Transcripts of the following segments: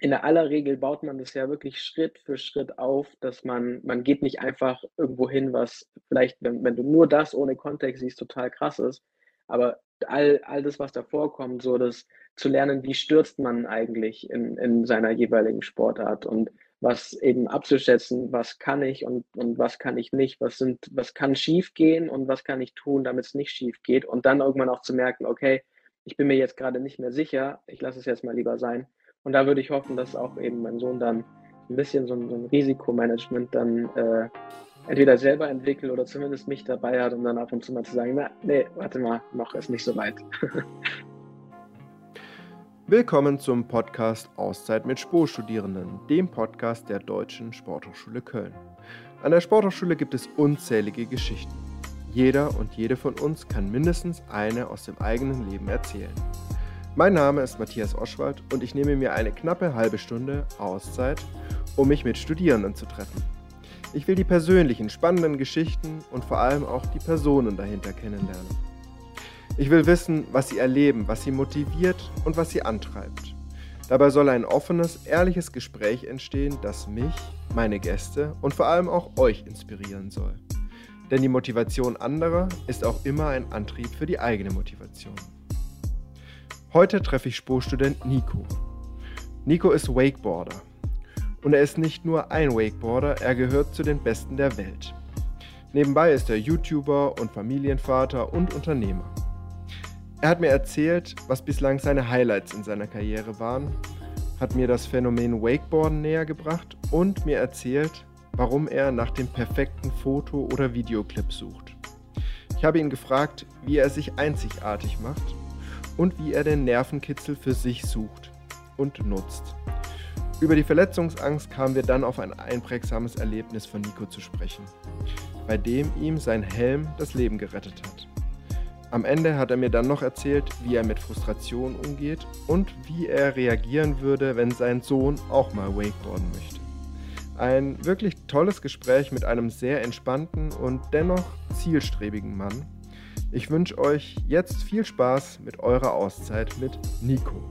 in der aller Regel baut man das ja wirklich Schritt für Schritt auf, dass man man geht nicht einfach irgendwo hin, was vielleicht, wenn wenn du nur das ohne Kontext siehst, total krass ist. Aber all all das, was davor kommt, so das zu lernen, wie stürzt man eigentlich in in seiner jeweiligen Sportart und was eben abzuschätzen, was kann ich und und was kann ich nicht, was sind was kann schiefgehen und was kann ich tun, damit es nicht schief geht und dann irgendwann auch zu merken: „Okay, ich bin mir jetzt gerade nicht mehr sicher, ich lasse es jetzt mal lieber sein.“ Und da würde ich hoffen, dass auch eben mein Sohn dann ein bisschen so 'n so 'n Risikomanagement dann, äh, entweder selber entwickelt oder zumindest mich dabei hat, um dann ab und zu mal zu sagen: „Na, ne, warte mal, noch ist nicht so weit.“ Willkommen zum Podcast Auszeit mit Spo-Studierenden, dem Podcast der Deutschen Sporthochschule Köln. An der Sporthochschule gibt es unzählige Geschichten. Jeder und jede von uns kann mindestens eine aus dem eigenen Leben erzählen. Mein Name ist Matthias Oschwald und ich nehme mir eine knappe halbe Stunde Auszeit, um mich mit Studierenden zu treffen. Ich will die persönlichen, spannenden Geschichten und vor allem auch die Personen dahinter kennenlernen. Ich will wissen, was sie erleben, was sie motiviert und was sie antreibt. Dabei soll ein offenes, ehrliches Gespräch entstehen, das mich, meine Gäste und vor allem auch euch inspirieren soll. Denn die Motivation anderer ist auch immer ein Antrieb für die eigene Motivation. Heute treffe ich Spurstudent Nico. Nico ist Wakeboarder. Und er ist nicht nur ein Wakeboarder, er gehört zu den Besten der Welt. Nebenbei ist er YouTuber und Familienvater und Unternehmer. Er hat mir erzählt, was bislang seine Highlights in seiner Karriere waren, hat mir das Phänomen Wakeboarden näher gebracht und mir erzählt, warum er nach dem perfekten Foto- oder Videoclip sucht. Ich habe ihn gefragt, wie er sich einzigartig macht und wie er den Nervenkitzel für sich sucht und nutzt. Über die Verletzungsangst kamen wir dann auf ein einprägsames Erlebnis von Nico zu sprechen, bei dem ihm sein Helm das Leben gerettet hat. Am Ende hat er mir dann noch erzählt, wie er mit Frustration umgeht und wie er reagieren würde, wenn sein Sohn auch mal Wakeboarden möchte. Ein wirklich tolles Gespräch mit einem sehr entspannten und dennoch zielstrebigen Mann, ich wünsche euch jetzt viel Spaß mit eurer Auszeit mit Nico.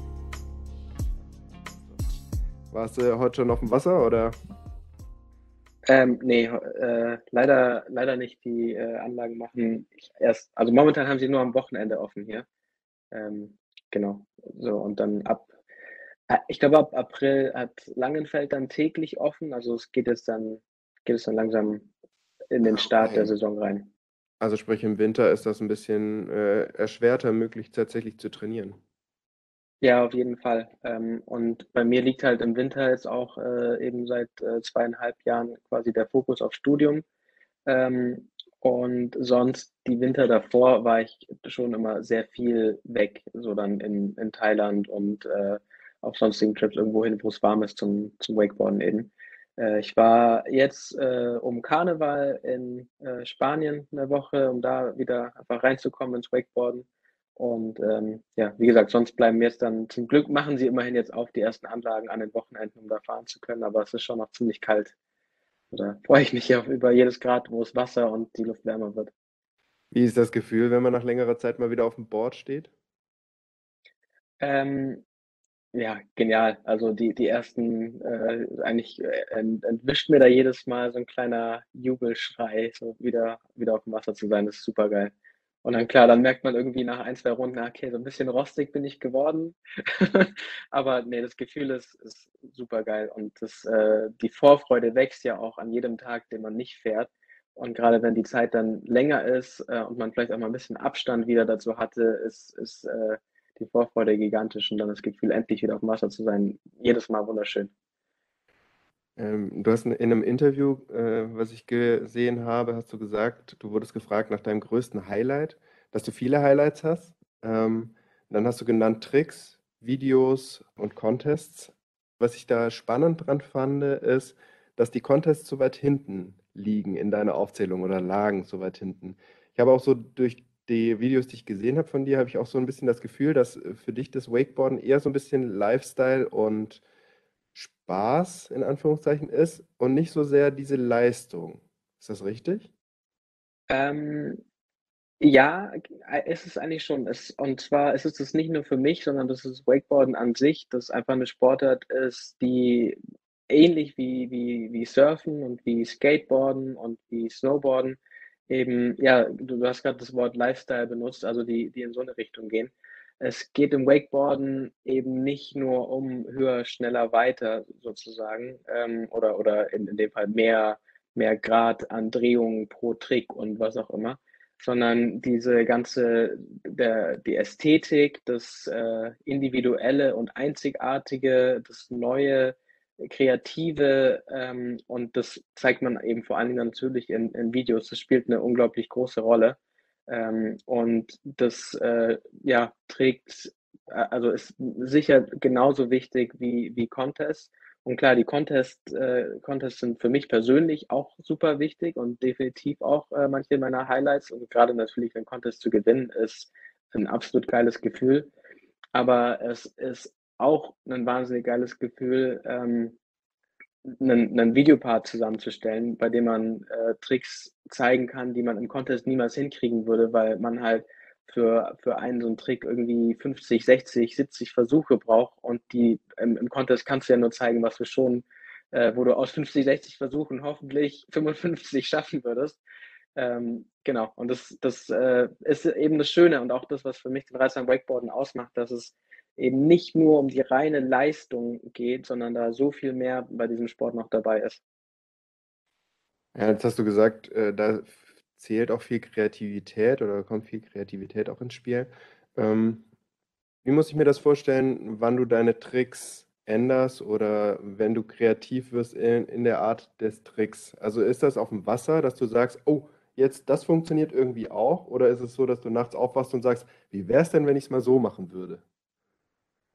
Warst du heute schon auf dem Wasser oder? Ähm, ne, äh, leider leider nicht. Die, äh, Anlagen machen erst also momentan haben sie nur am Wochenende offen hier. Ähm, genau. So und dann ab äh, ich glaube, ab April hat Langenfeld dann täglich offen. Also, es geht jetzt dann geht es dann langsam in den Start der Saison rein. Also sprich, im Winter ist das ein bisschen, äh, erschwerter möglich tatsächlich zu trainieren. Ja, auf jeden Fall. Ähm, und bei mir liegt halt im Winter jetzt auch, äh, eben seit, äh, 2,5 Jahren quasi der Fokus auf Studium. Ähm, und sonst die Winter davor war ich schon immer sehr viel weg, so dann in in Thailand und, äh, auf sonstigen Trips irgendwo hin, wo es warm ist zum zum Wakeboarden eben. Äh, ich war jetzt, äh, um Karneval in, äh, Spanien 'ne Woche, um da wieder einfach reinzukommen ins Wakeboarden. Und, ähm, ja, wie gesagt, sonst bleiben mir jetzt dann zum Glück machen sie immerhin jetzt auf, die ersten Anlagen an den Wochenenden, um da fahren zu können, aber es ist schon noch ziemlich kalt. Da freue ich mich ja über jedes Grad, wo es Wasser und die Luft wärmer wird. Wie ist das Gefühl, wenn man nach längerer Zeit mal wieder auf'm Board steht? Ähm, Ja, genial. Also die die ersten äh, eigentlich, äh, ent entwischt mir da jedes Mal so 'n kleiner Jubelschrei, so wieder wieder aufm Wasser zu sein, das ist supergeil. Und dann klar, dann merkt man irgendwie nach 1, 2 Runden, okay, so 'n bisschen rostig bin ich geworden. Aber ne, das Gefühl ist ist supergeil und das äh, die Vorfreude wächst ja auch an jedem Tag, den man nicht fährt. Und grade wenn die Zeit dann länger ist, äh, und man vielleicht auch mal 'n bisschen Abstand wieder dazu hatte, ist ist, äh, die Vorfreude gigantisch und dann das Gefühl, endlich wieder aufm Wasser zu sein, jedes Mal wunderschön. Ähm, du hast in in 'nem Interview, äh, was ich gesehen habe, hast du gesagt, du wurdest gefragt nach deinem größten Highlight, dass du viele Highlights hast. Ähm, dann hast du genannt Tricks, Videos und Contests. Was ich da spannend dran fand, ist, dass die Contests so weit hinten liegen in deiner Aufzählung oder lagen so weit hinten. Ich habe auch so durch die Videos, die ich gesehen habe von dir, habe ich auch so 'n bisschen das Gefühl, dass, äh, für dich das Wakeboarden eher so 'n bisschen Lifestyle und Spaß in Anführungszeichen ist und nicht so sehr diese Leistung. Ist das richtig? Ähm Ja, äh, ist eigentlich schon. Es und zwar ist es nicht nur für mich, sondern das ist Wakeboarden an sich, das einfach 'ne Sportart ist, die ähnlich wie wie wie Surfen und wie Skateboarden und wie Snowboarden eben ja, du du hast grad das Wort Lifestyle benutzt, also die die in so 'ne Richtung gehen. Es geht im Wakeboarden eben nicht nur um höher, schneller, weiter sozusagen, ähm, oder oder in in dem Fall mehr mehr Grad an Drehungen pro Trick und was auch immer, sondern diese ganze der die Ästhetik, das, äh, Individuelle und Einzigartige, das Neue, Kreative, ähm, und das zeigt man eben vor allen Dingen natürlich in in Videos. Das spielt 'ne unglaublich große Rolle. Ähm, und das, äh, ja, trägt a also ist sicher genauso wichtig wie wie Contests. Und klar, die Contest äh, Contests sind für mich persönlich auch super wichtig und definitiv auch, äh, manche meiner Highlights und grade natürlich 'nen Contest zu gewinnen, ist 'n absolut geiles Gefühl. Aber es ist auch 'nen wahnsinnig geiles Gefühl, ähm, 'nen 'nen Videopart zusammenzustellen, bei dem man, äh, Tricks zeigen kann, die man im Contest niemals hinkriegen würde, weil man halt für für einen so 'n Trick irgendwie 50, 60, 70 Versuche braucht und die im im Contest kannst du ja nur zeigen, was du schon äh, wo du aus 50, 60 Versuchen hoffentlich 55 schaffen würdest. Ähm, genau, und das das, äh, ist eben das Schöne und auch das, was für mich den Reiz am Wakeboarden ausmacht, dass es eben nicht nur um die reine Leistung geht, sondern da so viel mehr bei diesem Sport noch dabei ist. Ja, jetzt hast du gesagt, äh, da zählt auch viel Kreativität oder kommt viel Kreativität auch ins Spiel. Ähm, wie muss ich mir das vorstellen, wann du deine Tricks änderst oder wenn du kreativ wirst in in der Art des Tricks? Also, ist das aufm Wasser, dass du sagst: „Oh, jetzt das funktioniert irgendwie auch“, oder ist es so, dass du nachts aufwachst und sagst: „Wie wär's denn, wenn ich's mal so machen würde?“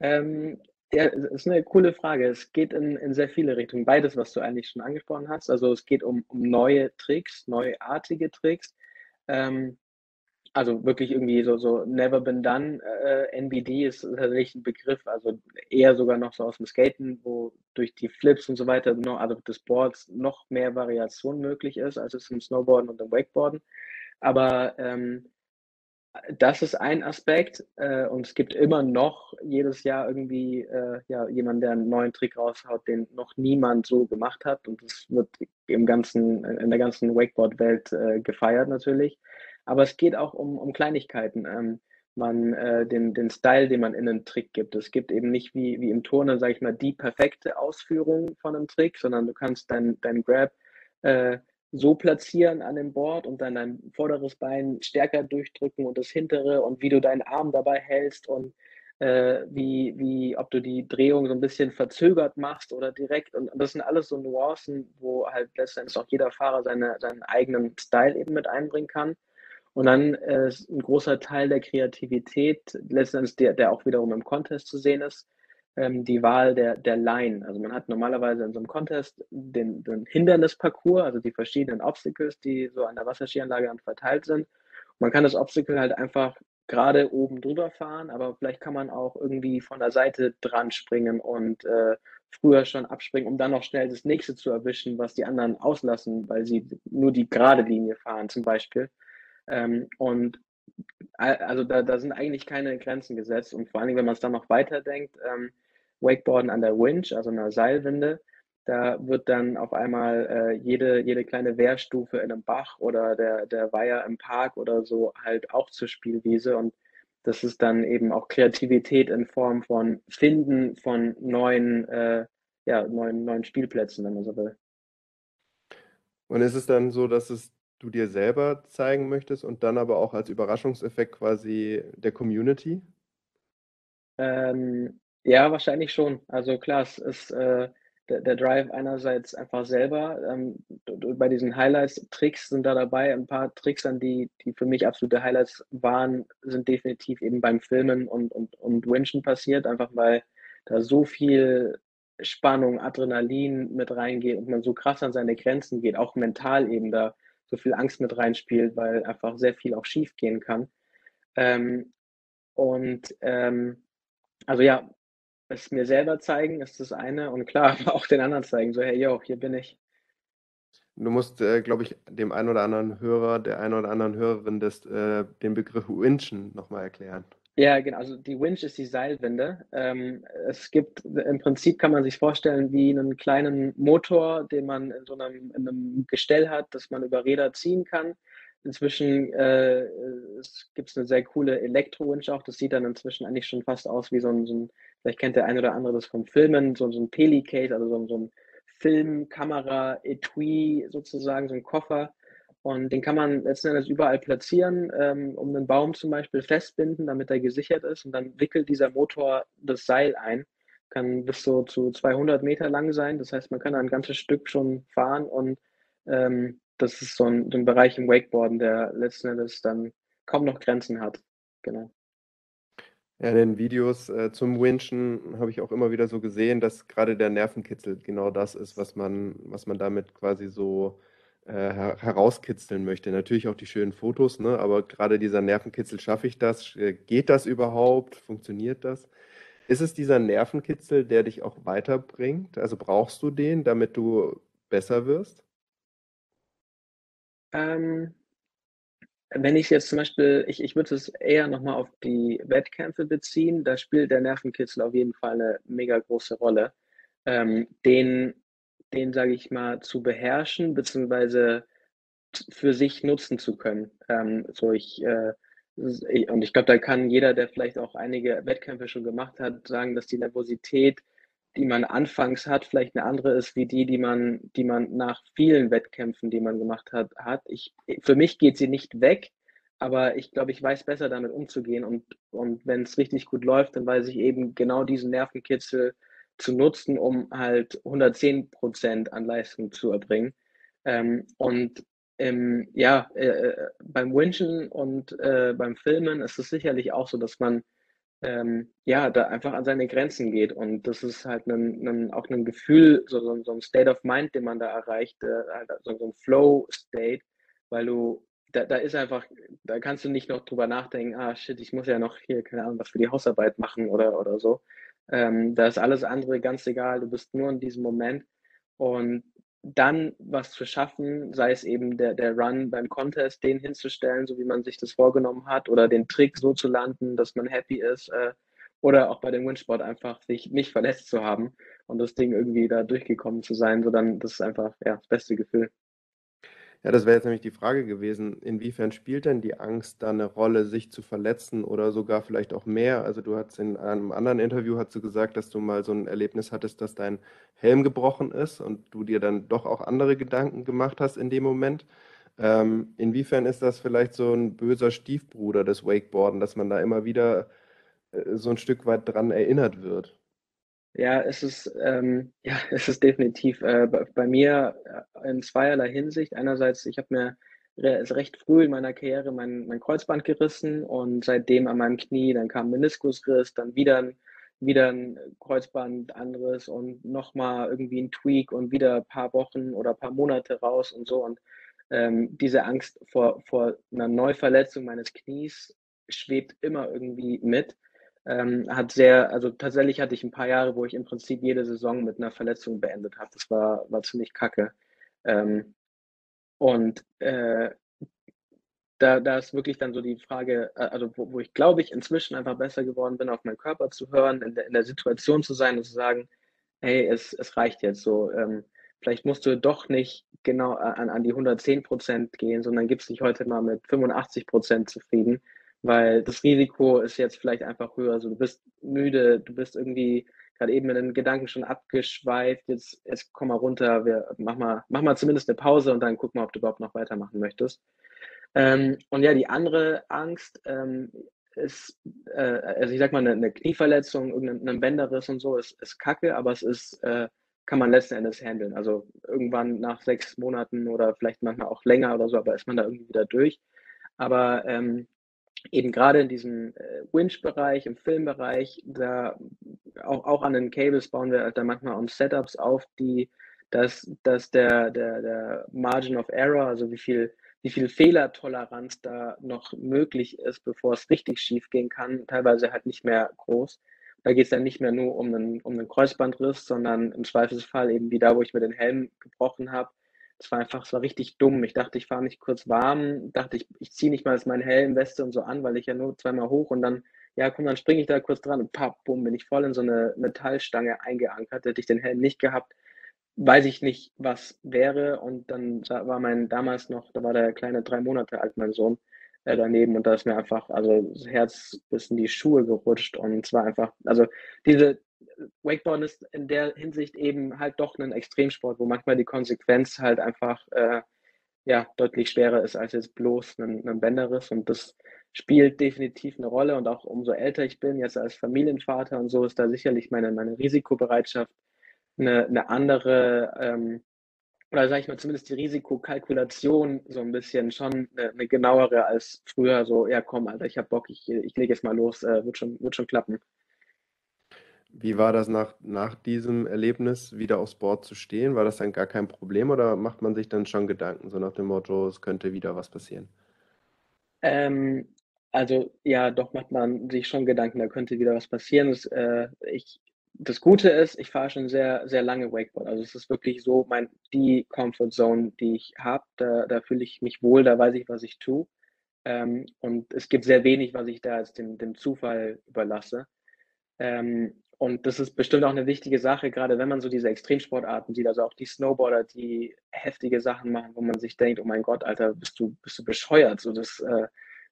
Ähm, ja, i ist 'ne coole Frage. Es geht in in sehr viele Richtungen. Beides, was du eigentlich schon angesprochen hast. Also, es geht um um neue Tricks, neuartige Tricks. Ähm, also, wirklich irgendwie so so Never Been Done, äh, NBD ist tatsächlich 'n Begriff, also eher sogar noch so aus'm Skaten, wo durch die Flips und so weiter no also des Boards noch mehr Variation möglich ist, als es im Snowboarden und im Wakeboarden. Aber, ähm, äh, das ist ein Aspekt, äh, und es gibt immer noch jedes Jahr irgendwie, äh, ja, jemanden, der 'n neuen Trick raushaut, den noch niemand so gemacht hat und das wird im ganzen in der ganzen Wakeboard-Welt, äh, gefeiert natürlich. Aber es geht auch um um Kleinigkeiten, ähm, man äh, den den Style, den man in 'nen Trick gibt. Es gibt eben nicht wie wie im Turnen, sage ich mal, die perfekte Ausführung von 'nem Trick, sondern du kannst dein dein Grab, äh, so platzieren an dem Board und dann dein vorderes Bein stärker durchdrücken und das hintere und wie du deinen Arm dabei hältst und, äh, wie wie ob du die Drehung so 'n bisschen verzögert machst oder direkt und das sind alles so Nuancen, wo halt letztendlich auch jeder Fahrer seine seinen eigenen Style eben mit einbringen kann. Und dann, äh, ist 'n großer Teil der Kreativität letzten Endes, der der auch wiederum im Contest zu sehen ist, ähm, die Wahl der der Line. Also, man hat normalerweise in so 'nem Contest den den Hindernisparcours, also die verschiedenen Obstacles, die so an der Wasserskianlage dann verteilt sind. Man kann das Obstacle halt einfach grade oben drüber fahren, aber vielleicht kann man auch irgendwie von der Seite dran springen und, äh, früher schon abspringen, um dann noch schnell das Nächste zu erwischen, was die anderen auslassen, weil sie nur die gerade Linie fahren zum Beispiel. Ähm, und a also da da sind eigentlich keine Grenzen gesetzt und vor allen Dingen, wenn man's dann noch weiterdenkt, ähm, Wakeboarden an der Winch, also 'ner Seilwinde, da wird dann auf einmal, äh, jede jede kleine Wehrstufe in 'nem Bach oder der der Weiher im Park oder so halt auch zur Spielwiese und das ist dann eben auch Kreativität in Form von Finden von neuen, äh ja, neuen neuen Spielplätzen, wenn man so will. Und ist es dann so, dass es du dir selber zeigen möchtest und dann aber auch als Überraschungseffekt quasi der Community? Ähm, ja, wahrscheinlich schon. Also klar, es ist, äh, der der Drive einerseits einfach selber, ähm, bei diesen Highlights Tricks sind da dabei. 'N paar Tricks dann, die die für mich absolute Highlights waren, sind definitiv eben beim Filmen und und und Winchen passiert, einfach weil da so viel Spannung, Adrenalin mit reingeht und man so krass an seine Grenzen geht, auch mental eben da so viel Angst mit reinspielt, weil einfach sehr viel auch schiefgehen kann. Ähm, und, ähm, also ja, es mir selber zeigen ist das eine und klar, aber auch den anderen zeigen, so: „Hey, yo, hier bin ich.“ du musst, äh, glaube ich, dem einen oder anderen Hörer, der einen oder anderen Hörerin des, äh, den Begriff Winchen nochmal erklären. Ja, genau. Also die Winch ist die Seilwinde. Ähm, es gibt, im Prinzip kann man sich vorstellen wie einen kleinen Motor, den man in so einem, in einem Gestell hat, das man über Räder ziehen kann. Inzwischen äh, gibt es eine sehr coole Elektro-Winch auch. Das sieht dann inzwischen eigentlich schon fast aus wie so ein, so ein vielleicht kennt der ein oder andere das vom Filmen, so, so ein Pelicase, also so, so ein Filmkamera-Etui sozusagen, so ein Koffer. Und den kann man letzten Endes überall platzieren, ähm, um einen Baum zum Beispiel festbinden, damit er gesichert ist. Und dann wickelt dieser Motor das Seil ein. Kann bis so zu 200 Meter lang sein. Das heißt, man kann ein ganzes Stück schon fahren. Und ähm, das ist so ein, so ein Bereich im Wakeboarden, der letzten Endes dann kaum noch Grenzen hat. Genau. Ja, in den Videos äh, zum Winchen habe ich auch immer wieder so gesehen, dass gerade der Nervenkitzel genau das ist, was man, was man damit quasi so äh, her herauskitzeln möchte. Natürlich auch die schönen Fotos, ne? aber gerade dieser Nervenkitzel, schaffe ich das? Äh, geht das überhaupt? Funktioniert das? Ist es dieser Nervenkitzel, der dich auch weiterbringt? Also brauchst du den, damit du besser wirst? Ähm, wenn ich jetzt zum Beispiel, ich, ich würde es eher nochmal auf die Wettkämpfe beziehen, da spielt der Nervenkitzel auf jeden Fall eine mega große Rolle. Ähm, den, den sage ich mal, zu beherrschen, beziehungsweise für sich nutzen zu können. Ähm, so ich, äh, und ich glaube, da kann jeder, der vielleicht auch einige Wettkämpfe schon gemacht hat, sagen, dass die Nervosität, die man anfangs hat, vielleicht eine andere ist wie die, die man, die man nach vielen Wettkämpfen, die man gemacht hat, hat. Ich, für mich geht sie nicht weg, aber ich glaube, ich weiß besser damit umzugehen und, und wenn es richtig gut läuft, dann weiß ich eben genau diesen Nervenkitzel zu nutzen, um halt 110 Prozent an Leistung zu erbringen. Ähm, und ähm, ja, äh, äh, beim Winchen und äh, beim Filmen ist es sicherlich auch so, dass man ähm, ja, da einfach an seine Grenzen geht. Und das ist halt ein, ein, auch ein Gefühl, so, so, so, ein State of Mind, den man da erreicht, äh, halt so, so ein Flow-State, weil du, da, da ist einfach, da kannst du nicht noch drüber nachdenken, ah shit, ich muss ja noch hier, keine Ahnung, was für die Hausarbeit machen oder, oder so. Ähm, da ist alles andere ganz egal, du bist nur in diesem Moment. Und dann was zu schaffen, sei es eben der, der Run beim Contest, den hinzustellen, so wie man sich das vorgenommen hat, oder den Trick so zu landen, dass man happy ist, äh, oder auch bei dem Windsport einfach sich nicht verletzt zu haben und das Ding irgendwie da durchgekommen zu sein, so dann, das ist einfach ja, das beste Gefühl. Ja, das wäre jetzt nämlich die Frage gewesen, inwiefern spielt denn die Angst da eine Rolle, sich zu verletzen oder sogar vielleicht auch mehr? Also du hast in einem anderen Interview hast du gesagt, dass du mal so ein Erlebnis hattest, dass dein Helm gebrochen ist und du dir dann doch auch andere Gedanken gemacht hast in dem Moment. Ähm, inwiefern ist das vielleicht so ein böser Stiefbruder des Wakeboarden, dass man da immer wieder äh, so ein Stück weit dran erinnert wird? Ja, es ist, ähm, ja, es ist definitiv äh, bei, mir äh, in zweierlei Hinsicht. Einerseits, ich habe mir re recht früh in meiner Karriere mein, mein Kreuzband gerissen und seitdem an meinem Knie, dann kam Meniskusriss, dann wieder ein, wieder ein Kreuzband anderes und nochmal irgendwie ein Tweak und wieder ein paar Wochen oder ein paar Monate raus und so. Und ähm, diese Angst vor, vor einer Neuverletzung meines Knies schwebt immer irgendwie mit. Ähm, hat sehr, also tatsächlich hatte ich ein paar Jahre, wo ich im Prinzip jede Saison mit einer Verletzung beendet habe. Das war, war ziemlich kacke. Ähm, und äh, da, da ist wirklich dann so die Frage, äh, also wo, wo ich glaube ich inzwischen einfach besser geworden bin, auf meinen Körper zu hören, in der, in der Situation zu sein und zu sagen, hey, es, es reicht jetzt so. Ähm, vielleicht musst du doch nicht genau an, an die 110 Prozent gehen, sondern gibst dich heute mal mit 85 Prozent zufrieden weil das Risiko ist jetzt vielleicht einfach höher. Also du bist müde, du bist irgendwie gerade eben in den Gedanken schon abgeschweift. Jetzt, jetzt komm mal runter, wir, mach, mal, mach mal zumindest eine Pause und dann guck mal, ob du überhaupt noch weitermachen möchtest. Ähm, und ja, die andere Angst ähm, ist, äh, also ich sag mal, eine, eine Knieverletzung, irgendein Bänderriss und so ist, ist kacke, aber es ist, äh, kann man letzten Endes handeln. Also irgendwann nach sechs Monaten oder vielleicht manchmal auch länger oder so, aber ist man da irgendwie wieder durch. Aber ähm, eben gerade in diesem äh, Winch-Bereich, im Filmbereich, da auch, auch an den Cables bauen wir da manchmal uns Setups auf, die, dass, dass der, der, der Margin of Error, also wie viel, wie viel Fehlertoleranz da noch möglich ist, bevor es richtig schief gehen kann, teilweise halt nicht mehr groß. Da geht es dann nicht mehr nur um einen, um einen Kreuzbandriss, sondern im Zweifelsfall eben wie da, wo ich mir den Helm gebrochen habe, es war einfach, es war richtig dumm. Ich dachte, ich fahre mich kurz warm, dachte ich, ich ziehe nicht mal meinen Helm, Weste und so an, weil ich ja nur zweimal hoch und dann, ja komm, dann springe ich da kurz dran und papp, bumm, bin ich voll in so eine Metallstange eingeankert. Hätte ich den Helm nicht gehabt, weiß ich nicht, was wäre. Und dann war mein damals noch, da war der kleine drei Monate alt, mein Sohn, äh, daneben und da ist mir einfach, also das Herz bis in die Schuhe gerutscht und es war einfach, also diese Wakeboard ist in der Hinsicht eben halt doch ein Extremsport, wo manchmal die Konsequenz halt einfach äh, ja, deutlich schwerer ist als jetzt bloß ein, ein Bänderriss. Und das spielt definitiv eine Rolle. Und auch umso älter ich bin, jetzt als Familienvater und so, ist da sicherlich meine, meine Risikobereitschaft eine, eine andere, ähm, oder sage ich mal zumindest die Risikokalkulation so ein bisschen schon eine, eine genauere als früher. So, ja komm, Alter, ich hab Bock, ich, ich lege jetzt mal los, äh, wird, schon, wird schon klappen. Wie war das nach, nach diesem Erlebnis, wieder aufs Board zu stehen? War das dann gar kein Problem oder macht man sich dann schon Gedanken, so nach dem Motto, es könnte wieder was passieren? Ähm, also ja, doch macht man sich schon Gedanken, da könnte wieder was passieren. Das, äh, ich, das Gute ist, ich fahre schon sehr, sehr lange Wakeboard. Also es ist wirklich so mein, die Comfort Zone, die ich habe. Da, da fühle ich mich wohl, da weiß ich, was ich tue. Ähm, und es gibt sehr wenig, was ich da als dem, dem Zufall überlasse. Ähm, und das ist bestimmt auch eine wichtige Sache, gerade wenn man so diese Extremsportarten sieht, also auch die Snowboarder, die heftige Sachen machen, wo man sich denkt, oh mein Gott, Alter, bist du, bist du bescheuert? So, das, äh,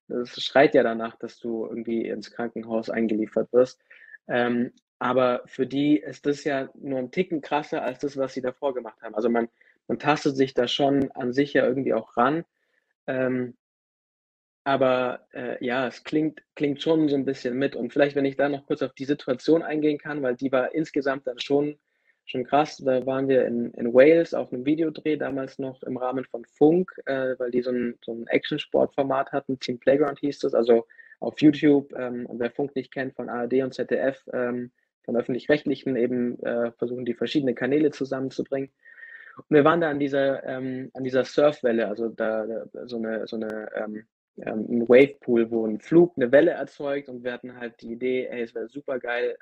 das schreit ja danach, dass du irgendwie ins Krankenhaus eingeliefert wirst. Ähm, aber für die ist das ja nur ein Ticken krasser als das, was sie davor gemacht haben. Also man, man tastet sich da schon an sich ja irgendwie auch ran. Ähm, aber äh, ja, es klingt, klingt schon so ein bisschen mit. Und vielleicht, wenn ich da noch kurz auf die Situation eingehen kann, weil die war insgesamt dann schon, schon krass. Da waren wir in, in Wales auf einem Videodreh, damals noch im Rahmen von Funk, äh, weil die so ein, so ein Action-Sport-Format hatten. Team Playground hieß das, also auf YouTube. Ähm, und wer Funk nicht kennt, von ARD und ZDF, ähm, von öffentlich-rechtlichen eben äh, versuchen, die verschiedenen Kanäle zusammenzubringen. Und wir waren da an dieser, ähm, an dieser Surfwelle, also da, da so eine, so eine ähm, ein Wavepool, wo ein Flug eine Welle erzeugt und wir hatten halt die Idee, ey, es wäre super geil,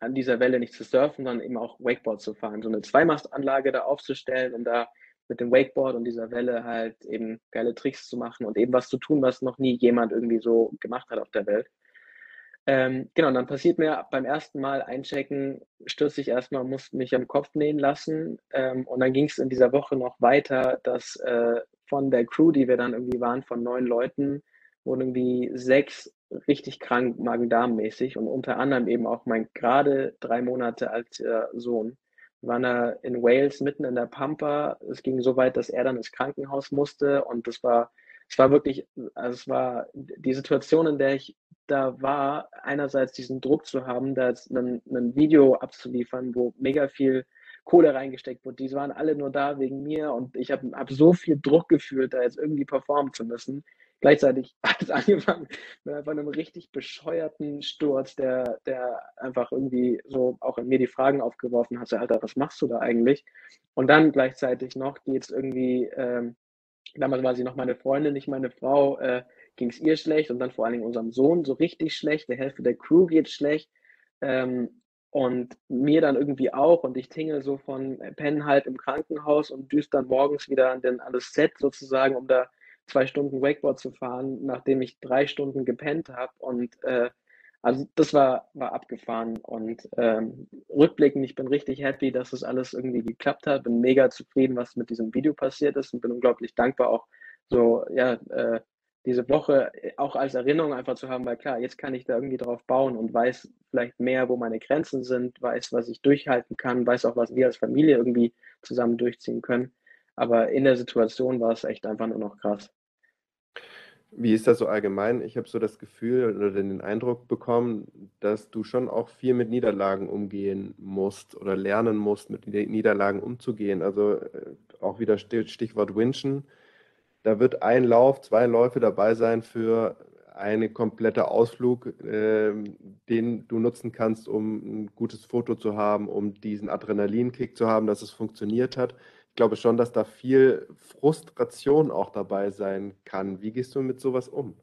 an dieser Welle nicht zu surfen, sondern eben auch Wakeboard zu fahren, so eine Zweimastanlage da aufzustellen, um da mit dem Wakeboard und dieser Welle halt eben geile Tricks zu machen und eben was zu tun, was noch nie jemand irgendwie so gemacht hat auf der Welt. Ähm, genau, und dann passiert mir beim ersten Mal einchecken, stürze ich erstmal, musste mich am Kopf nähen lassen. Ähm, und dann ging es in dieser Woche noch weiter, dass äh, von der Crew, die wir dann irgendwie waren, von neun Leuten, wurden irgendwie sechs richtig krank Magen-Darm-mäßig und unter anderem eben auch mein gerade drei Monate alter Sohn. Wir waren da in Wales mitten in der Pampa. Es ging so weit, dass er dann ins Krankenhaus musste und das war, es war wirklich, also es war die Situation, in der ich da war, einerseits diesen Druck zu haben, da jetzt ein, ein Video abzuliefern, wo mega viel Kohle reingesteckt wurde. Die waren alle nur da wegen mir und ich habe hab so viel Druck gefühlt, da jetzt irgendwie performen zu müssen. Gleichzeitig hat es angefangen mit einfach einem richtig bescheuerten Sturz, der, der einfach irgendwie so auch in mir die Fragen aufgeworfen hat, so, Alter, was machst du da eigentlich? Und dann gleichzeitig noch geht es irgendwie, ähm, damals war sie noch meine Freundin, nicht meine Frau, äh, ging es ihr schlecht und dann vor allen Dingen unserem Sohn so richtig schlecht, der Hälfte der Crew geht schlecht. Ähm, und mir dann irgendwie auch und ich tingle so von Pennen halt im Krankenhaus und düst dann morgens wieder an, den, an Set sozusagen, um da zwei Stunden Wakeboard zu fahren, nachdem ich drei Stunden gepennt habe und äh, also das war, war abgefahren und ähm, rückblickend, ich bin richtig happy, dass das alles irgendwie geklappt hat, bin mega zufrieden, was mit diesem Video passiert ist und bin unglaublich dankbar auch so, ja, äh, diese Woche äh, auch als Erinnerung einfach zu haben, weil klar, jetzt kann ich da irgendwie drauf bauen und weiß vielleicht mehr, wo meine Grenzen sind, weiß, was ich durchhalten kann, weiß auch, was wir als Familie irgendwie zusammen durchziehen können. Aber in der Situation war es echt einfach nur noch krass. Wie ist das so allgemein? Ich habe so das Gefühl oder den Eindruck bekommen, dass du schon auch viel mit Niederlagen umgehen musst oder lernen musst, mit Niederlagen umzugehen. Also äh, auch wieder Stichwort Winchen da wird ein Lauf, zwei Läufe dabei sein für einen kompletten Ausflug, äh, den du nutzen kannst, um ein gutes Foto zu haben, um diesen Adrenalinkick zu haben, dass es funktioniert hat. Ich glaube schon, dass da viel Frustration auch dabei sein kann. Wie gehst du mit sowas um?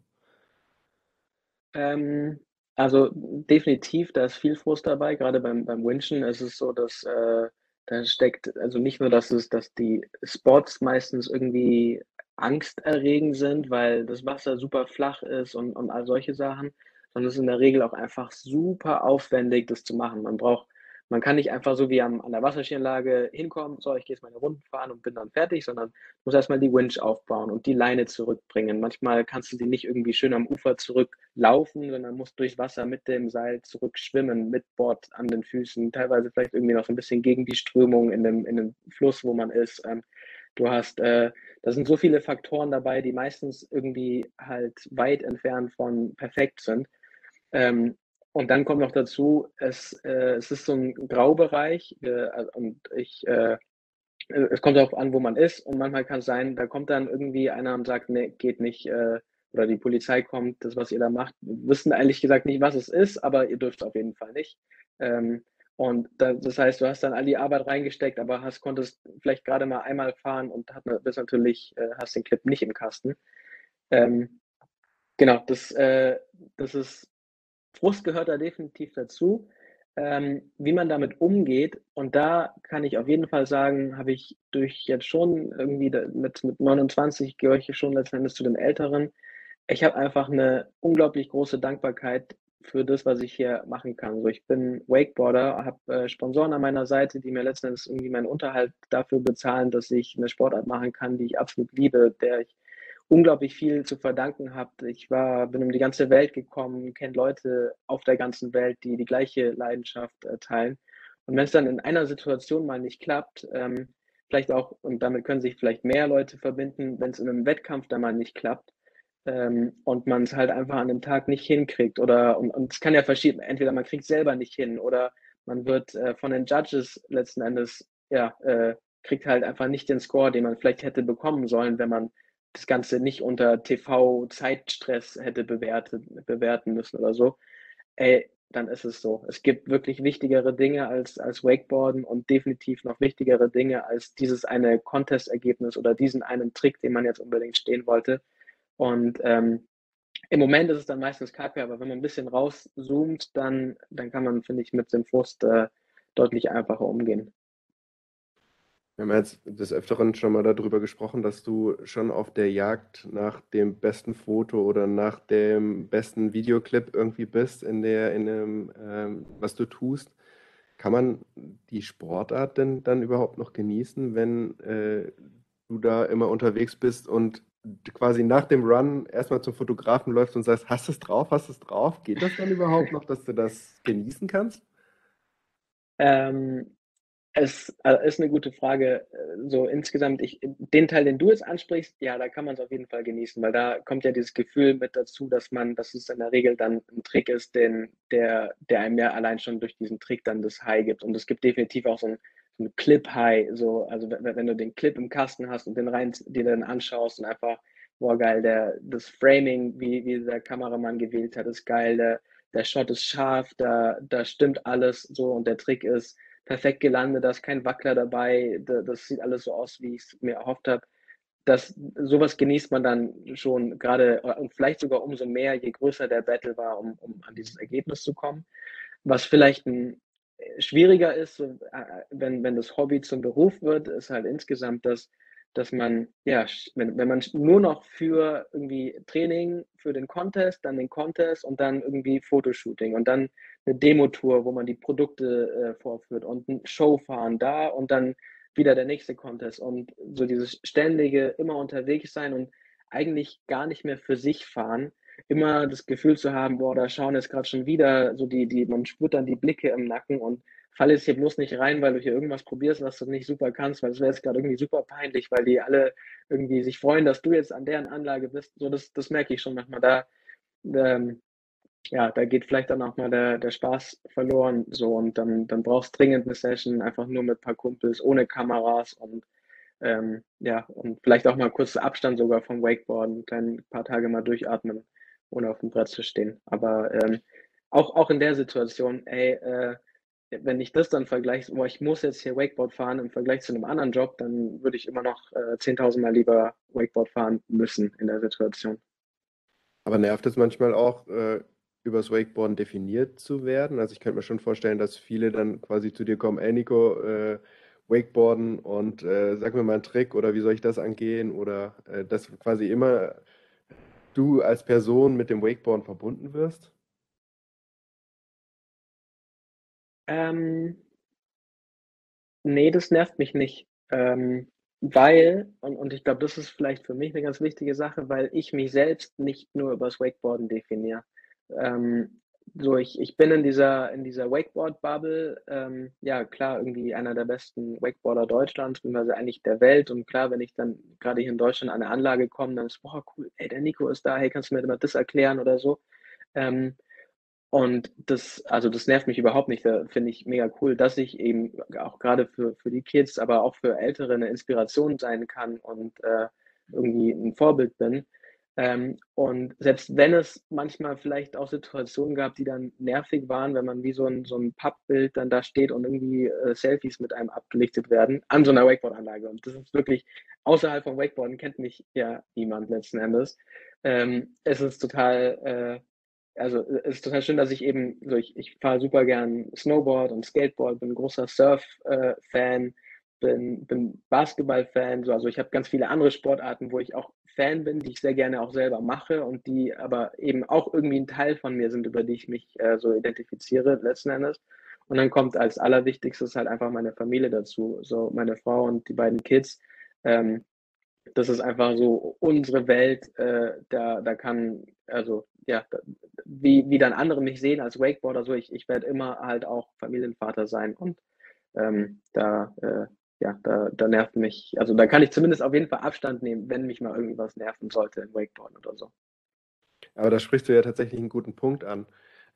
Ähm, also definitiv, da ist viel Frust dabei. Gerade beim, beim Winchen ist es so, dass äh, da steckt also nicht nur, dass es dass die Spots meistens irgendwie angsterregend sind, weil das Wasser super flach ist und und all solche Sachen, sondern es ist in der Regel auch einfach super aufwendig, das zu machen. Man braucht man kann nicht einfach so wie am an der Wasserskianlage hinkommen: „So, ich gehe jetzt meine Runden fahren und bin dann fertig“, sondern muss erst mal die Winch aufbauen und die Leine zurückbringen. Manchmal kannst du die nicht irgendwie schön am Ufer zurücklaufen, sondern musst durchs Wasser mit dem Seil zurückschwimmen, mit Board an den Füßen, teilweise vielleicht irgendwie noch so 'n bisschen gegen die Strömung in dem in dem Fluss, wo man ist. Ähm, du hast äh, da sind so viele Faktoren dabei, die meistens irgendwie halt weit entfernt von perfekt sind. Ähm, und dann kommt noch dazu, es äh, es ist so 'n Graubereich, äh, und ich äh, äh, es kommt darauf an, wo man ist und manchmal kann's sein, da kommt dann irgendwie einer und sagt: „Ne, geht nicht“, äh, oder die Polizei kommt, das, was ihr da macht wissen ehrlich gesagt nicht, was es ist, aber ihr dürft's auf jeden Fall nicht. Ähm, und da das heißt, du hast dann all die Arbeit reingesteckt, aber hast konntest vielleicht grade mal einmal fahren und hat bist natürlich äh, hast den Clip nicht im Kasten. Ähm, genau, das äh, das ist Frust gehört da definitiv dazu. Ähm, wie man damit umgeht und da kann ich auf jeden Fall sagen, habe ich durch jetzt schon irgendwie mit mit 29 gehöre ich schon letzten Endes zu den Älteren. Ich habe einfach 'ne unglaublich große Dankbarkeit für das, was ich hier machen kann. So, ich bin Wakeboarder, habe, äh, Sponsoren an meiner Seite, die mir letzten Endes irgendwie meinen Unterhalt dafür bezahlen, dass ich 'ne Sportart machen kann, die ich absolut liebe, der ich unglaublich viel zu verdanken habe. Ich war bin um die ganze Welt gekommen, kenne Leute auf der ganzen Welt, die die gleiche Leidenschaft, äh, teilen. Und wenn's dann in einer Situation mal nicht klappt, ähm, vielleicht auch und damit können sich vielleicht mehr Leute verbinden, wenn's in 'nem Wettkampf dann mal nicht klappt, ähm, und man's halt einfach an dem Tag nicht hinkriegt oder und es kann ja verschieden entweder man kriegt's selber nicht hin oder man wird, äh, von den Judges letzten Endes ja, äh, kriegt halt einfach nicht den Score, den man vielleicht hätte bekommen sollen, wenn man das Ganze nicht unter TV-Zeitstress hätte bewertet bewerten müssen oder so. Ey, dann ist es so. Es gibt wirklich wichtigere Dinge als als Wakeboarden und definitiv noch wichtigere Dinge als dieses eine Contest-Ergebnis oder diesen einen Trick, den man jetzt unbedingt stehen wollte. Und, ähm, im Moment ist es dann meistens Kacke, aber wenn man 'n bisschen rauszoomt, dann dann kann man, finde ich, mit dem Frust, äh, deutlich einfacher umgehen. Wir haben jetzt des Öfteren schon mal da drüber gesprochen, dass du schon auf der Jagd nach dem besten Foto oder nach dem besten Videoclip irgendwie bist in der in dem, ähm, was du tust. Kann man die Sportart denn dann überhaupt noch genießen, wenn, äh, du da immer unterwegs bist und quasi nach dem Run erst mal zum Fotografen läufst und sagst: „Hast du's drauf? Hast du's drauf?“ Geht das dann überhaupt noch, dass du das genießen kannst? Ähm, es, äh, ist 'ne gute Frage. So insgesamt ich den Teil, den du jetzt ansprichst, ja, da kann man's auf jeden Fall genießen, weil da kommt ja dieses Gefühl mit dazu, dass man dass es in der Regel dann 'n Trick ist, den der der einem ja allein schon durch diesen Trick dann das High gibt. Und es gibt definitiv auch so 'n so 'n Clip-High, so also, we wenn du den Clip im Kasten hast und den rein dir dann anschaust und einfach: „Boah, geil, der das Framing, wie wie der Kameramann gewählt hat, ist geil. Der der Shot ist scharf, da da stimmt alles so und der Trick ist perfekt gelandet, da ist kein Wackler dabei. Da das sieht alles so aus, wie ich's mir erhofft habe.“ Das so was genießt man dann schon grade äh, und vielleicht sogar umso mehr, je größer der Battle war, um um an dieses Ergebnis zu kommen. Was vielleicht 'n äh, schwieriger ist, äh, wenn wenn das Hobby zum Beruf wird, ist halt insgesamt, dass dass man, ja, wenn wenn man nur noch für irgendwie Training für den Contest, dann den Contest und dann irgendwie Fotoshooting und dann 'ne Demotour, wo man die Produkte, äh, vorführt und 'n Showfahren da und dann wieder der nächste Contest und so dieses ständige immer unterwegs sein und eigentlich gar nicht mehr für sich fahren. Immer das Gefühl zu haben: „Boah, da schauen jetzt grad schon wieder so die die“ man spürt dann die Blicke im Nacken und „Fall jetzt hier bloß nicht rein, weil du hier irgendwas probierst, was du nicht super kannst, weil das wäre jetzt grad irgendwie super peinlich, weil die alle irgendwie sich freuen, dass du jetzt an deren Anlage bist.“ So, das das merke ich schon manchmal. Da ähm, ja, da geht vielleicht dann auch mal der der Spaß verloren so und dann dann brauchst dringend 'ne Session einfach nur mit paar Kumpels ohne Kameras und, ähm, ja und vielleicht auch mal kurz Abstand sogar vom Wakeboarden, dann paar Tage mal durchatmen, ohne aufm Brett zu stehen. Aber, ähm, auch auch in der Situation, ey, äh, wenn ich das dann vergleiche: „Boah, ich muss jetzt hier Wakeboard fahren im Vergleich zu 'nem anderen Job“, dann würde ich immer noch, äh, 10.000 Mal lieber Wakeboard fahren müssen in der Situation. Aber nervt es manchmal auch, äh, übers Wakeboarden definiert zu werden? Also, ich könnte mir schon vorstellen, dass viele dann quasi zu dir kommen: „Ey Nico, äh, Wakeboarden und äh, sag mir mal einen Trick oder wie soll ich das angehen oder äh, dass quasi immer du als Person mit dem Wakeboarden verbunden wirst? Ähm, nee, das nervt mich nicht. Ähm, weil, und, und ich glaube, das ist vielleicht für mich eine ganz wichtige Sache, weil ich mich selbst nicht nur übers Wakeboarden definiere. Ähm, so, ich, ich bin in dieser, in dieser Wakeboard-Bubble, ähm, ja klar, irgendwie einer der besten Wakeboarder Deutschlands, beziehungsweise eigentlich der Welt. Und klar, wenn ich dann gerade hier in Deutschland an eine Anlage komme, dann ist, boah, cool, ey, der Nico ist da, hey, kannst du mir mal das erklären oder so. Ähm, und das, also das nervt mich überhaupt nicht. Da finde ich mega cool, dass ich eben auch gerade für, für die Kids, aber auch für Ältere eine Inspiration sein kann und äh, irgendwie ein Vorbild bin. Ähm, und selbst wenn es manchmal vielleicht auch Situationen gab, die dann nervig waren, wenn man wie so ein, so ein Pappbild dann da steht und irgendwie äh, Selfies mit einem abgelichtet werden, an so einer Wakeboard-Anlage. Und das ist wirklich, außerhalb von Wakeboarden kennt mich ja niemand letzten Endes. Ähm, es ist total, äh, also es ist total schön, dass ich eben, so ich, ich fahre super gern Snowboard und Skateboard, bin großer Surf-Fan, äh, bin, bin Basketball-Fan, so, also ich habe ganz viele andere Sportarten, wo ich auch Fan bin, die ich sehr gerne auch selber mache und die aber eben auch irgendwie ein Teil von mir sind, über die ich mich äh, so identifiziere letzten Endes. Und dann kommt als allerwichtigstes halt einfach meine Familie dazu, so meine Frau und die beiden Kids. Ähm, das ist einfach so unsere Welt, äh, da, da kann, also ja, wie, wie dann andere mich sehen als Wakeboarder, so ich, ich werde immer halt auch Familienvater sein und ähm, da, äh, ja, da, da nervt mich, also da kann ich zumindest auf jeden Fall Abstand nehmen, wenn mich mal irgendwas nerven sollte im Wakeboarden oder so. Aber da sprichst du ja tatsächlich einen guten Punkt an.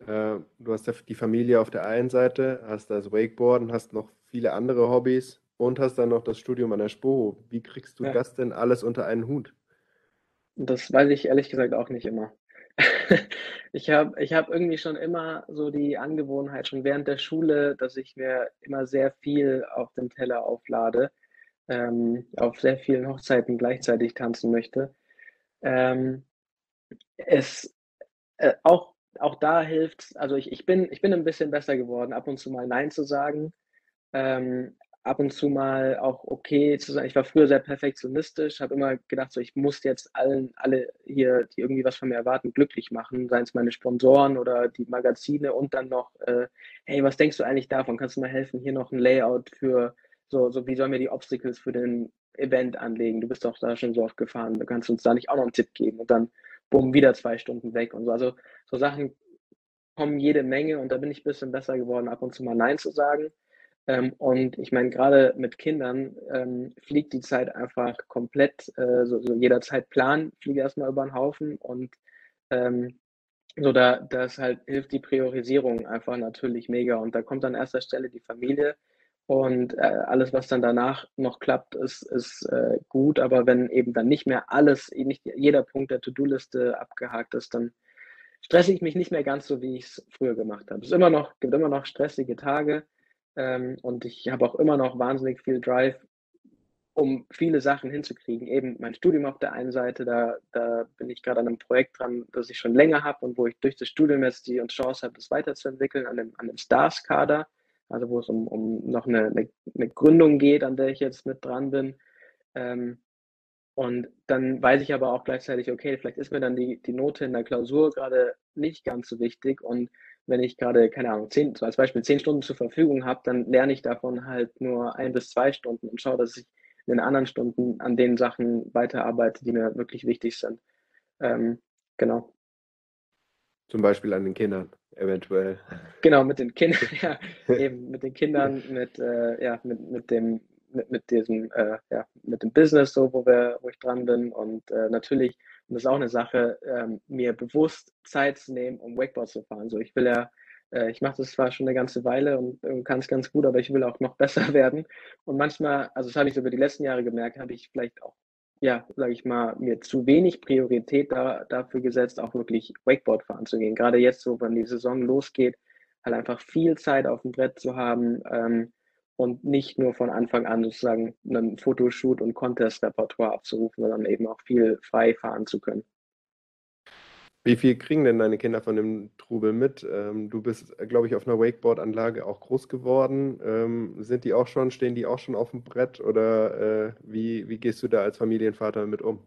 Äh, du hast ja die Familie auf der einen Seite, hast das Wakeboarden, hast noch viele andere Hobbys und hast dann noch das Studium an der SPO. Wie kriegst du ja. das denn alles unter einen Hut? Das weiß ich ehrlich gesagt auch nicht immer. Ich habe ich hab irgendwie schon immer so die Angewohnheit, schon während der Schule, dass ich mir immer sehr viel auf dem Teller auflade, ähm, auf sehr vielen Hochzeiten gleichzeitig tanzen möchte. Ähm, es äh, auch, auch da hilft, also ich, ich, bin, ich bin ein bisschen besser geworden, ab und zu mal Nein zu sagen. Ähm, ab und zu mal auch okay zu sein. Ich war früher sehr perfektionistisch, habe immer gedacht, so ich muss jetzt allen, alle hier, die irgendwie was von mir erwarten, glücklich machen, seien es meine Sponsoren oder die Magazine und dann noch, äh, hey, was denkst du eigentlich davon? Kannst du mal helfen? Hier noch ein Layout für so, so wie sollen wir die Obstacles für den Event anlegen? Du bist doch da schon so oft gefahren, du kannst uns da nicht auch noch einen Tipp geben und dann bumm, wieder zwei Stunden weg und so. Also so Sachen kommen jede Menge und da bin ich ein bisschen besser geworden, ab und zu mal Nein zu sagen ähm, und ich meine, gerade mit Kindern ähm, fliegt die Zeit einfach komplett, äh, so, so jeder Zeitplan fliegt erstmal über den Haufen und ähm, so da das halt hilft die Priorisierung einfach natürlich mega und da kommt an erster Stelle die Familie und äh, alles, was dann danach noch klappt, ist, ist äh, gut, aber wenn eben dann nicht mehr alles, nicht jeder Punkt der To-Do-Liste abgehakt ist, dann stresse ich mich nicht mehr ganz so, wie ich es früher gemacht habe. Es ist immer noch, gibt immer noch stressige Tage, ähm, und ich habe auch immer noch wahnsinnig viel Drive, um viele Sachen hinzukriegen. Eben mein Studium auf der einen Seite, da, da bin ich gerade an einem Projekt dran, das ich schon länger habe und wo ich durch das Studium jetzt die Chance habe, das weiterzuentwickeln, an dem, an dem Stars-Kader, also wo es um, um noch eine, eine, eine, Gründung geht, an der ich jetzt mit dran bin. Ähm, und dann weiß ich aber auch gleichzeitig, okay, vielleicht ist mir dann die, die Note in der Klausur gerade nicht ganz so wichtig und wenn ich gerade, keine Ahnung, zehn, als Beispiel zehn Stunden zur Verfügung habe, dann lerne ich davon halt nur ein bis zwei Stunden und schaue, dass ich in den anderen Stunden an den Sachen weiterarbeite, die mir wirklich wichtig sind. Ähm, genau. Zum Beispiel an den Kindern, eventuell. Genau, mit den Kindern, ja, eben mit den Kindern, mit, äh, ja, mit, mit dem, mit, mit diesem, äh, ja, mit dem Business, so wo wir, wo ich dran bin und äh, natürlich und das ist auch eine Sache, ähm, mir bewusst Zeit zu nehmen, um Wakeboard zu fahren. So, ich will ja, äh, ich mache das zwar schon eine ganze Weile und, und kann es ganz gut, aber ich will auch noch besser werden. Und manchmal, also das habe ich so über die letzten Jahre gemerkt, habe ich vielleicht auch, ja, sage ich mal, mir zu wenig Priorität da, dafür gesetzt, auch wirklich Wakeboard fahren zu gehen. Gerade jetzt, so wenn die Saison losgeht, halt einfach viel Zeit auf dem Brett zu haben. Ähm, und nicht nur von Anfang an sozusagen einen Fotoshoot und Contest-Repertoire abzurufen, sondern eben auch viel frei fahren zu können. Wie viel kriegen denn deine Kinder von dem Trubel mit? Ähm, du bist, glaube ich, auf einer Wakeboard-Anlage auch groß geworden. Ähm, sind die auch schon, stehen die auch schon auf dem Brett oder äh, wie, wie gehst du da als Familienvater mit um?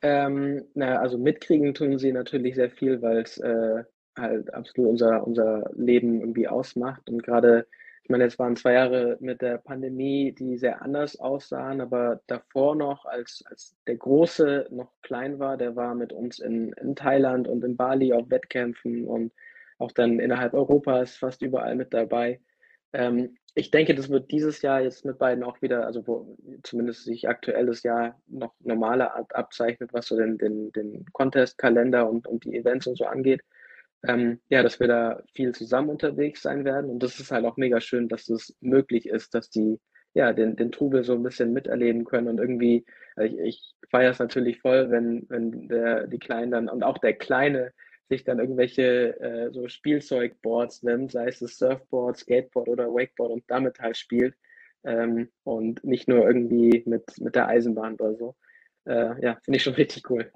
Ähm, na, also mitkriegen tun sie natürlich sehr viel, weil es äh, halt absolut unser, unser Leben irgendwie ausmacht. Und gerade, ich meine, es waren zwei Jahre mit der Pandemie, die sehr anders aussahen, aber davor noch, als, als der Große noch klein war, der war mit uns in, in Thailand und in Bali auf Wettkämpfen und auch dann innerhalb Europas fast überall mit dabei. Ähm, ich denke, das wird dieses Jahr jetzt mit beiden auch wieder, also wo zumindest sich aktuell das Jahr noch normaler abzeichnet, was so den, den, den Contest-Kalender und, und die Events und so angeht. Ähm, ja, dass wir da viel zusammen unterwegs sein werden. Und das ist halt auch mega schön, dass es das möglich ist, dass die ja den, den Trubel so ein bisschen miterleben können. Und irgendwie, also ich, ich feiere es natürlich voll, wenn, wenn der, die Kleinen dann und auch der Kleine sich dann irgendwelche äh, so Spielzeugboards nimmt, sei es das Surfboard, Skateboard oder Wakeboard und damit halt spielt ähm, und nicht nur irgendwie mit, mit der Eisenbahn oder so. Äh, ja, finde ich schon richtig cool.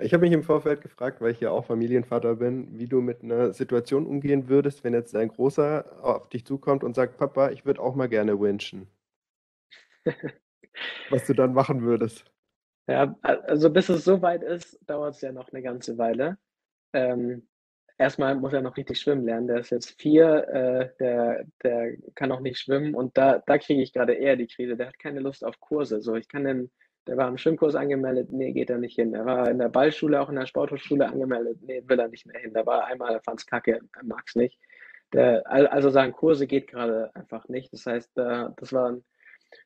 Ich habe mich im Vorfeld gefragt, weil ich ja auch Familienvater bin, wie du mit einer Situation umgehen würdest, wenn jetzt ein Großer auf dich zukommt und sagt, Papa, ich würde auch mal gerne winchen. Was du dann machen würdest. Ja, also bis es so weit ist, dauert es ja noch eine ganze Weile. Ähm, erstmal muss er noch richtig schwimmen lernen. Der ist jetzt vier, äh, der, der kann noch nicht schwimmen und da, da kriege ich gerade eher die Krise. Der hat keine Lust auf Kurse. So, ich kann den, der war im Schwimmkurs angemeldet, nee, geht er nicht hin. Er war in der Ballschule, auch in der Sporthochschule angemeldet, nee, will er nicht mehr hin. Da war einmal, er fand es kacke, er mag es nicht. Der, also sagen, Kurse geht gerade einfach nicht. Das heißt, das war ein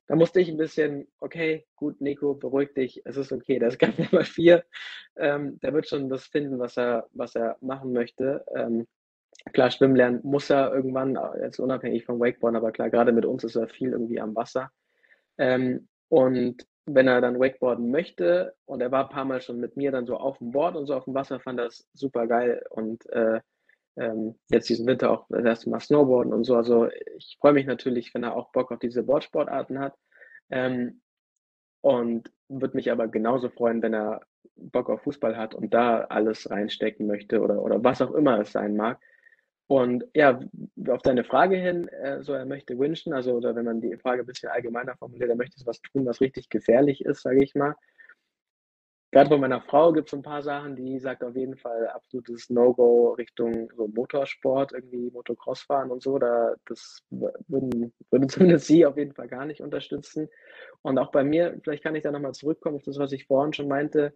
da musste ich ein bisschen, okay, gut, Nico, beruhig dich, es ist okay, der ist ganz Nummer vier. Ähm, der wird schon das finden, was er, was er machen möchte. Ähm, klar, schwimmen lernen muss er irgendwann, jetzt unabhängig vom Wakeboard, aber klar, gerade mit uns ist er viel irgendwie am Wasser. Ähm, und wenn er dann Wakeboarden möchte, und er war ein paar Mal schon mit mir dann so auf dem Board und so auf dem Wasser, fand das super geil und äh, ähm, jetzt diesen Winter auch das erste Mal Snowboarden und so. Also ich freue mich natürlich, wenn er auch Bock auf diese Boardsportarten hat. Ähm, und würde mich aber genauso freuen, wenn er Bock auf Fußball hat und da alles reinstecken möchte oder, oder was auch immer es sein mag. Und ja, auf deine Frage hin, äh, so er möchte wünschen, also oder wenn man die Frage ein bisschen allgemeiner formuliert, er möchte was tun, was richtig gefährlich ist, sage ich mal, Gerade bei meiner Frau gibt es ein paar Sachen, die sagt auf jeden Fall absolutes No-Go Richtung so Motorsport, irgendwie Motocross fahren und so. Da, das würden, würde zumindest sie auf jeden Fall gar nicht unterstützen. Und auch bei mir, vielleicht kann ich da nochmal zurückkommen auf das, was ich vorhin schon meinte.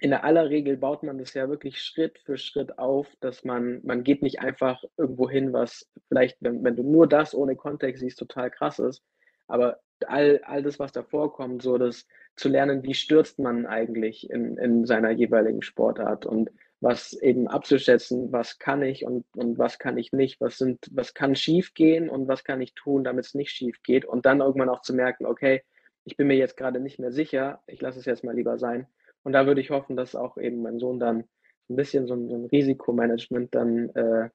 In aller Regel baut man das ja wirklich Schritt für Schritt auf, dass man, man geht nicht einfach irgendwo hin, was vielleicht, wenn, wenn du nur das ohne Kontext siehst, total krass ist. Aber all, all das, was davor kommt, so das zu lernen, wie stürzt man eigentlich in, in seiner jeweiligen Sportart und was eben abzuschätzen, was kann ich und, und was kann ich nicht, was sind, was kann schief gehen und was kann ich tun, damit es nicht schief geht und dann irgendwann auch zu merken, okay, ich bin mir jetzt gerade nicht mehr sicher, ich lasse es jetzt mal lieber sein. Und da würde ich hoffen, dass auch eben mein Sohn dann ein bisschen so ein, so ein Risikomanagement dann äh,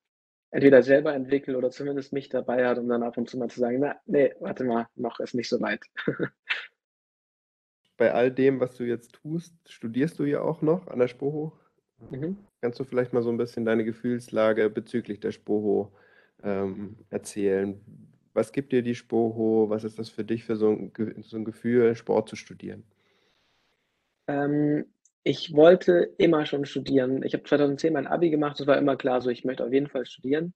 entweder selber entwickelt oder zumindest mich dabei hat, um dann ab und zu mal zu sagen, na, nee, warte mal, noch ist nicht so weit. Bei all dem, was du jetzt tust, studierst du ja auch noch an der Spoho. Mhm. Kannst du vielleicht mal so ein bisschen deine Gefühlslage bezüglich der Spoho ähm, erzählen? Was gibt dir die Spoho? Was ist das für dich für so ein, so ein Gefühl, Sport zu studieren? Ähm, ich wollte immer schon studieren. Ich habe 2010 mein Abi gemacht, es war immer klar so, ich möchte auf jeden Fall studieren.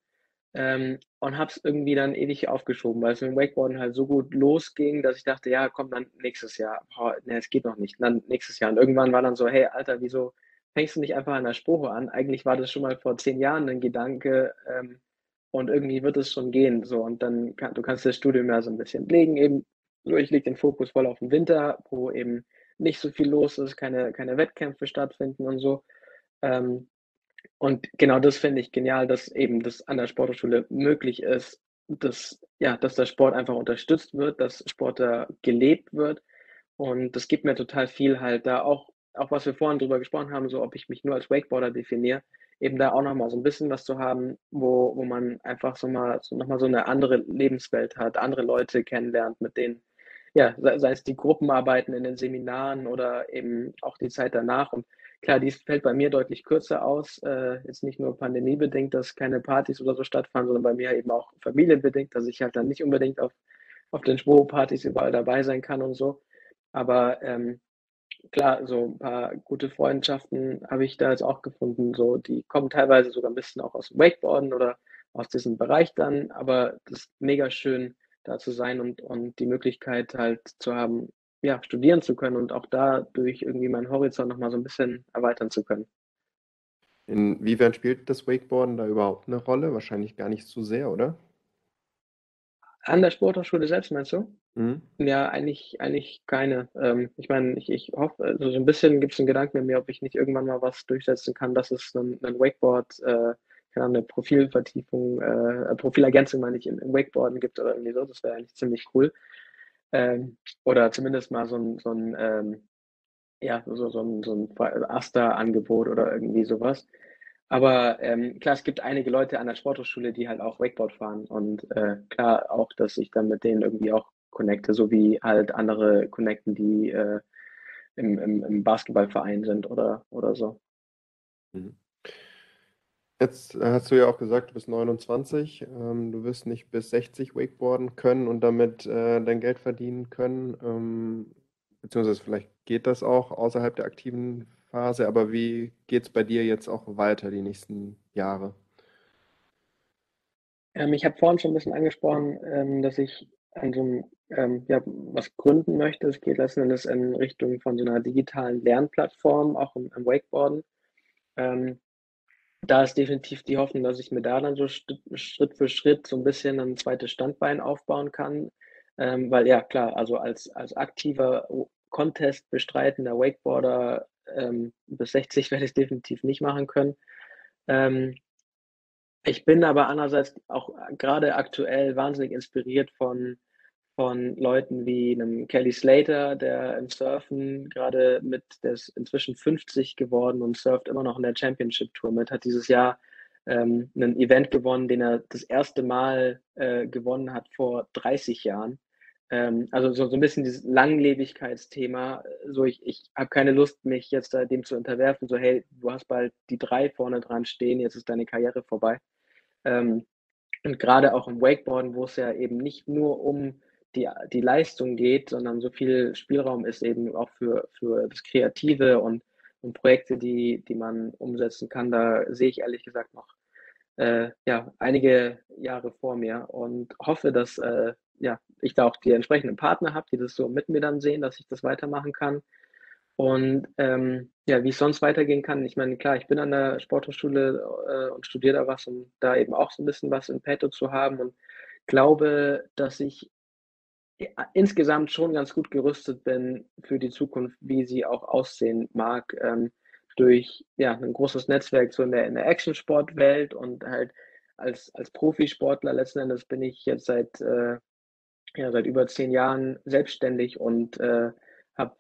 Ähm, und habe es irgendwie dann ewig aufgeschoben, weil es mit dem Wakeboarden halt so gut losging, dass ich dachte, ja, komm, dann nächstes Jahr. Boah, ne, es geht noch nicht. Dann nächstes Jahr. Und irgendwann war dann so, hey, Alter, wieso fängst du nicht einfach an der Spruche an? Eigentlich war das schon mal vor zehn Jahren ein Gedanke ähm, und irgendwie wird es schon gehen. So, und dann kann, du kannst das Studium ja so ein bisschen legen, eben, ich lege den Fokus voll auf den Winter, wo eben nicht so viel los ist, keine, keine Wettkämpfe stattfinden und so. Ähm, und genau das finde ich genial, dass eben das an der Sporthochschule möglich ist, dass, ja, dass der Sport einfach unterstützt wird, dass Sport da gelebt wird. Und das gibt mir total viel halt da auch, auch was wir vorhin drüber gesprochen haben, so ob ich mich nur als Wakeboarder definiere, eben da auch nochmal so ein bisschen was zu haben, wo, wo man einfach so mal so nochmal so eine andere Lebenswelt hat, andere Leute kennenlernt, mit denen ja, sei, es die Gruppenarbeiten in den Seminaren oder eben auch die Zeit danach. Und klar, dies fällt bei mir deutlich kürzer aus. Äh, jetzt nicht nur pandemiebedingt, dass keine Partys oder so stattfanden, sondern bei mir eben auch familienbedingt, dass ich halt dann nicht unbedingt auf, auf den Schwo-Partys überall dabei sein kann und so. Aber ähm, klar, so ein paar gute Freundschaften habe ich da jetzt auch gefunden. So, die kommen teilweise sogar ein bisschen auch aus dem Wakeboarden oder aus diesem Bereich dann, aber das ist mega schön, da zu sein und, und die Möglichkeit halt zu haben, ja, studieren zu können und auch dadurch irgendwie meinen Horizont nochmal so ein bisschen erweitern zu können. Inwiefern spielt das Wakeboarden da überhaupt eine Rolle? Wahrscheinlich gar nicht so sehr, oder? An der Sporthochschule selbst, meinst du? Mhm. Ja, eigentlich, eigentlich keine. Ähm, ich meine, ich, ich hoffe, also so ein bisschen gibt es einen Gedanken in mir, ob ich nicht irgendwann mal was durchsetzen kann, dass es einen, einen Wakeboard, äh, eine Profilvertiefung, äh, Profilergänzung meine ich im, im Wakeboarden gibt oder irgendwie so. Das wäre eigentlich ziemlich cool. Ähm, oder zumindest mal so ein, so ein ähm, ja, so, so ein, so ein Aster-Angebot oder irgendwie sowas. Aber ähm, klar, es gibt einige Leute an der Sporthochschule, die halt auch Wakeboard fahren und äh, klar auch, dass ich dann mit denen irgendwie auch connecte, so wie halt andere connecten, die äh, im, im, im Basketballverein sind oder, oder so. Mhm. Jetzt äh, hast du ja auch gesagt, du bist 29, ähm, du wirst nicht bis 60 Wakeboarden können und damit äh, dein Geld verdienen können. Ähm, beziehungsweise vielleicht geht das auch außerhalb der aktiven Phase, aber wie geht es bei dir jetzt auch weiter die nächsten Jahre? Ähm, ich habe vorhin schon ein bisschen angesprochen, ähm, dass ich an so einem, ähm, ja, was gründen möchte. Es geht letzten Endes in Richtung von so einer digitalen Lernplattform, auch im, im Wakeboarden. Da ist definitiv die Hoffnung, dass ich mir da dann so Schritt für Schritt so ein bisschen ein zweites Standbein aufbauen kann. Ähm, weil ja, klar, also als, als aktiver Contest bestreitender Wakeboarder ähm, bis 60 werde ich es definitiv nicht machen können. Ähm, ich bin aber andererseits auch gerade aktuell wahnsinnig inspiriert von, von Leuten wie einem Kelly Slater, der im Surfen gerade mit, der ist inzwischen 50 geworden und surft immer noch in der Championship Tour mit, hat dieses Jahr ähm, ein Event gewonnen, den er das erste Mal äh, gewonnen hat vor 30 Jahren. Ähm, also so, so ein bisschen dieses Langlebigkeitsthema. So, ich, ich habe keine Lust, mich jetzt da dem zu unterwerfen, so, hey, du hast bald die drei vorne dran stehen, jetzt ist deine Karriere vorbei. Ähm, und gerade auch im Wakeboarden, wo es ja eben nicht nur um die, die Leistung geht, sondern so viel Spielraum ist eben auch für, für das Kreative und, und Projekte, die, die man umsetzen kann. Da sehe ich ehrlich gesagt noch äh, ja, einige Jahre vor mir und hoffe, dass äh, ja, ich da auch die entsprechenden Partner habe, die das so mit mir dann sehen, dass ich das weitermachen kann. Und ähm, ja, wie es sonst weitergehen kann, ich meine, klar, ich bin an der Sporthochschule äh, und studiere da was, um da eben auch so ein bisschen was in petto zu haben und glaube, dass ich insgesamt schon ganz gut gerüstet bin für die Zukunft, wie sie auch aussehen mag, ähm, durch ja, ein großes Netzwerk so in der, in der Action-Sport-Welt und halt als, als Profisportler letzten Endes bin ich jetzt seit, äh, ja, seit über zehn Jahren selbstständig und äh, habe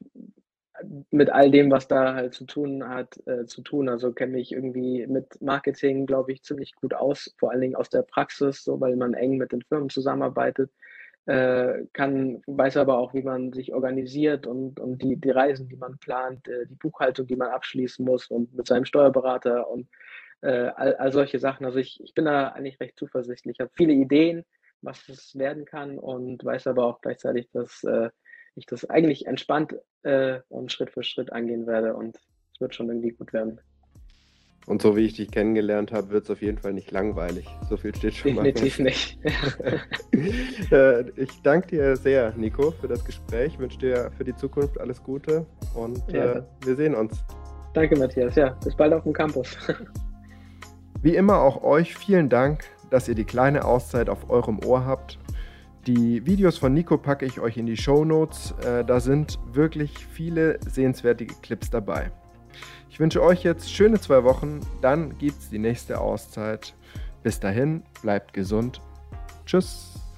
mit all dem, was da halt zu tun hat, äh, zu tun. Also kenne mich irgendwie mit Marketing, glaube ich, ziemlich gut aus, vor allen Dingen aus der Praxis, so weil man eng mit den Firmen zusammenarbeitet äh, kann, weiß aber auch, wie man sich organisiert und, und die, die Reisen, die man plant, äh, die Buchhaltung, die man abschließen muss und mit seinem Steuerberater und äh, all, all solche Sachen. Also ich, ich bin da eigentlich recht zuversichtlich. Ich habe viele Ideen, was es werden kann und weiß aber auch gleichzeitig, dass äh, ich das eigentlich entspannt äh, und Schritt für Schritt angehen werde und es wird schon irgendwie gut werden. Und so wie ich dich kennengelernt habe, wird es auf jeden Fall nicht langweilig. So viel steht schon Definitiv mal. Definitiv nicht. Äh, ich danke dir sehr, Nico, für das Gespräch. Ich wünsche dir für die Zukunft alles Gute und ja. äh, wir sehen uns. Danke, Matthias. Ja, bis bald auf dem Campus. Wie immer auch euch vielen Dank, dass ihr die kleine Auszeit auf eurem Ohr habt. Die Videos von Nico packe ich euch in die Show Notes. Äh, da sind wirklich viele sehenswerte Clips dabei. Ich wünsche euch jetzt schöne zwei Wochen, dann gibt es die nächste Auszeit. Bis dahin, bleibt gesund. Tschüss.